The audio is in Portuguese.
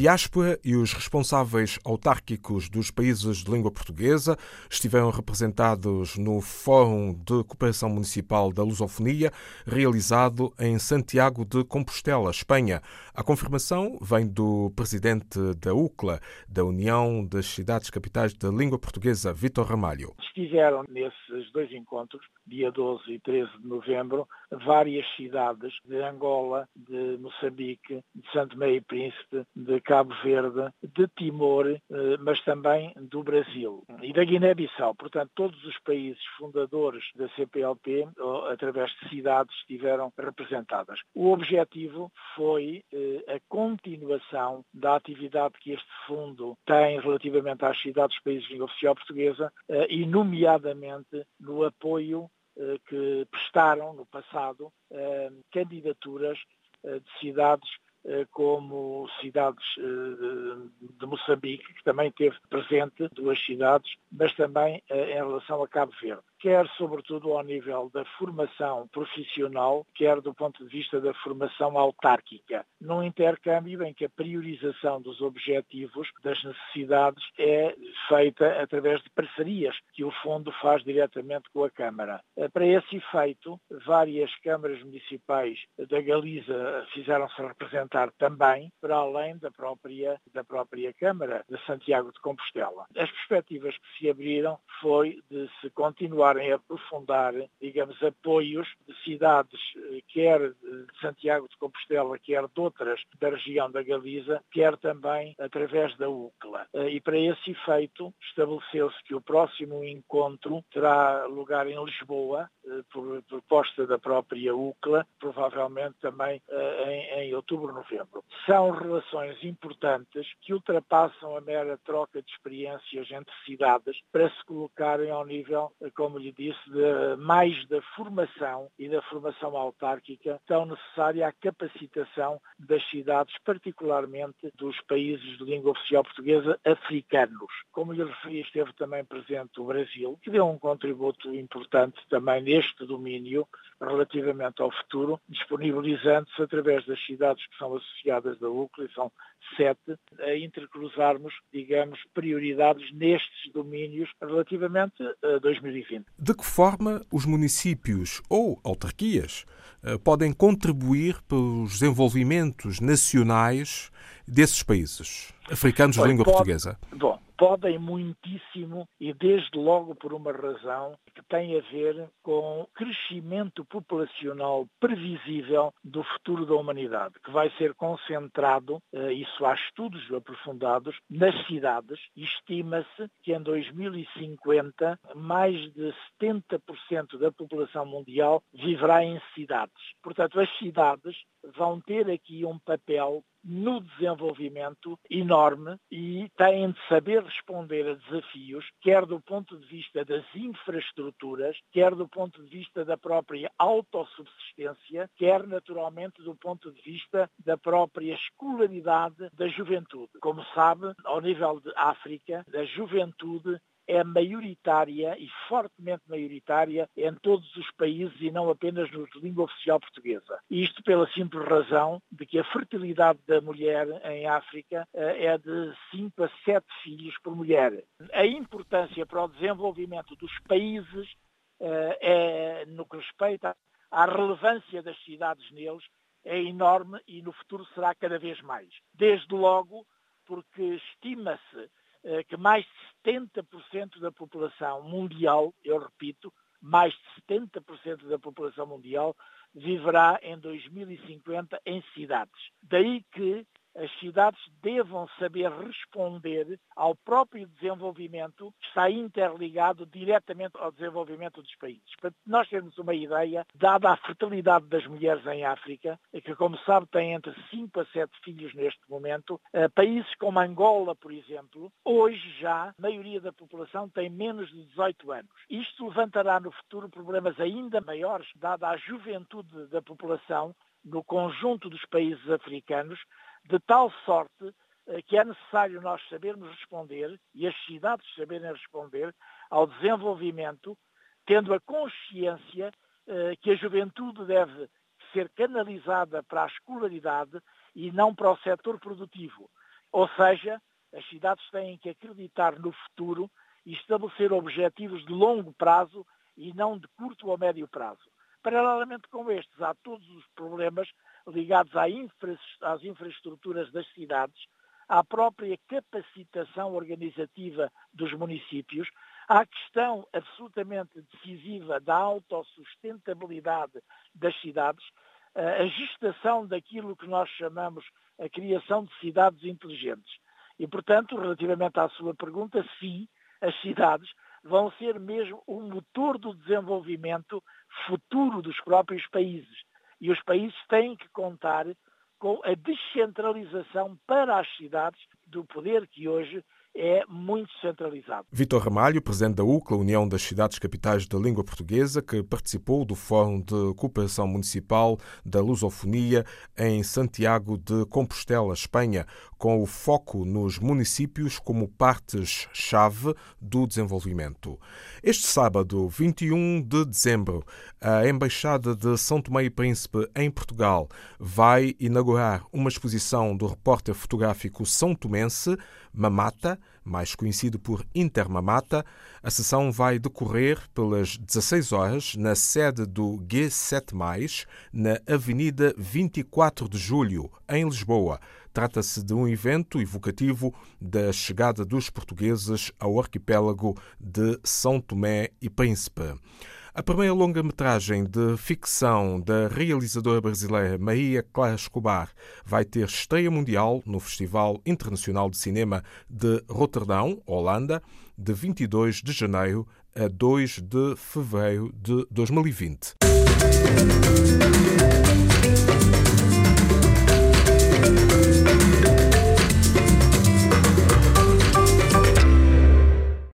diáspora e os responsáveis autárquicos dos países de língua portuguesa estiveram representados no Fórum de Cooperação Municipal da Lusofonia, realizado em Santiago de Compostela, Espanha. A confirmação vem do presidente da UCLA, da União das Cidades Capitais da Língua Portuguesa, Vitor Ramalho. Estiveram nesses dois encontros, dia 12 e 13 de novembro, várias cidades de Angola, de Moçambique, de Santo Meio e Príncipe, de Cabo Verde, de Timor, eh, mas também do Brasil e da Guiné-Bissau. Portanto, todos os países fundadores da CPLP, através de cidades, estiveram representadas. O objetivo foi eh, a continuação da atividade que este fundo tem relativamente às cidades dos países de língua oficial portuguesa eh, e, nomeadamente, no apoio que prestaram no passado candidaturas de cidades eh, como cidades eh, de Moçambique, que também teve presente duas cidades, mas também eh, em relação a Cabo Verde quer sobretudo ao nível da formação profissional, quer do ponto de vista da formação autárquica, num intercâmbio em que a priorização dos objetivos, das necessidades, é feita através de parcerias que o Fundo faz diretamente com a Câmara. Eh, para esse efeito, várias câmaras municipais da Galiza fizeram-se representar também, para além da própria, da própria Câmara de Santiago de Compostela. As perspectivas que se abriram foi de se continuar continuarem a aprofundar, digamos, apoios de cidades, eh, quer de Santiago de Compostela, quer de outras da região da Galiza, quer também através da UCLA. Eh, e para esse efeito, estabeleceu-se que o próximo encontro terá lugar em Lisboa, eh, por proposta da própria UCLA, provavelmente também em, em outubro, novembro. São relações importantes que ultrapassam a mera troca de experiências entre cidades para se colocarem ao nível, como lhe disse, de, mais da formação e da formação autárquica tão necessária à capacitação das cidades, particularmente dos países de língua oficial portuguesa africanos. Como lhe referi, esteve também presente o Brasil, que deu um contributo importante também neste domínio relativamente ao futuro, disponibilizando-se através das cidades que são associadas da UCLA, são sete, a intercruzarmos, digamos, prioridades nestes domínios relativamente a 2020. De que forma os municípios ou autarquias eh, podem contribuir para os desenvolvimentos nacionais desses países africanos de língua pode, portuguesa? Bom, podem muitíssimo e desde logo por uma razão que tem a ver com o crescimento populacional previsível do futuro da humanidade, que vai ser concentrado, eh, isso há estudos aprofundados, nas cidades. Estima-se que em 2050 mais de 70% da população mundial viverá em cidades. Portanto, as cidades vão ter aqui um papel no desenvolvimento enorme e têm de saber responder a desafios, quer do ponto de vista das infraestruturas, quer do ponto de vista da própria autossubsistência, quer naturalmente do ponto de vista da própria escolaridade da juventude. Como sabe, ao nível de África, a juventude é maioritária e fortemente maioritária em todos os países e não apenas nos de língua oficial portuguesa. Isto pela simples razão de que a fertilidade da mulher em África eh, é de 5 a 7 filhos por mulher. A importância para o desenvolvimento dos países eh, é, no que respeita à relevância das cidades neles, é enorme e no futuro será cada vez mais. Desde logo porque estima-se que mais de 70% da população mundial, eu repito, mais de 70% da população mundial viverá em 2050 em cidades. Daí que as cidades devam saber responder ao próprio desenvolvimento que está interligado diretamente ao desenvolvimento dos países. Para nós termos uma ideia, dada a fertilidade das mulheres em África, que como sabe tem entre 5 a 7 filhos neste momento, eh, países como Angola, por exemplo, hoje já a maioria da população tem menos de 18 anos. Isto levantará no futuro problemas ainda maiores, dada a juventude da população no conjunto dos países africanos, de tal sorte eh, que é necessário nós sabermos responder e as cidades saberem responder ao desenvolvimento, tendo a consciência eh, que a juventude deve ser canalizada para a escolaridade e não para o setor produtivo, Ou seja, as cidades têm que acreditar no futuro e estabelecer objetivos de longo prazo e não de curto ou médio prazo. Paralelamente com estes, há todos os problemas ligados às infraestruturas das cidades, à própria capacitação organizativa dos municípios, à questão absolutamente decisiva da autossustentabilidade das cidades, a gestação daquilo que nós chamamos a criação de cidades inteligentes. E, portanto, relativamente à sua pergunta, sim, as cidades vão ser mesmo o motor do desenvolvimento futuro dos próprios países. E os países têm que contar com a descentralização para as cidades do poder que hoje é muito centralizado. Vitor Ramalho, presidente da UCLA, União das Cidades Capitais da Língua Portuguesa, que participou do Fórum de Cooperação Municipal da Lusofonia em Santiago de Compostela, Espanha, com o foco nos municípios como partes-chave do desenvolvimento. Este sábado, 21 de dezembro, a Embaixada de São Tomé e Príncipe em Portugal vai inaugurar uma exposição do repórter fotográfico são tomense Mamata, mais conhecido por Intermamata. A sessão vai decorrer pelas 16 horas na sede do G7+, na Avenida 24 de Julho, em Lisboa. Trata-se de um evento evocativo da chegada dos portugueses ao arquipélago de São Tomé e Príncipe. A primeira longa-metragem de ficção da realizadora brasileira Maria Clara Escobar vai ter estreia mundial no Festival Internacional de Cinema de Roterdão, Holanda, de 22 de janeiro a 2 de fevereiro de 2020.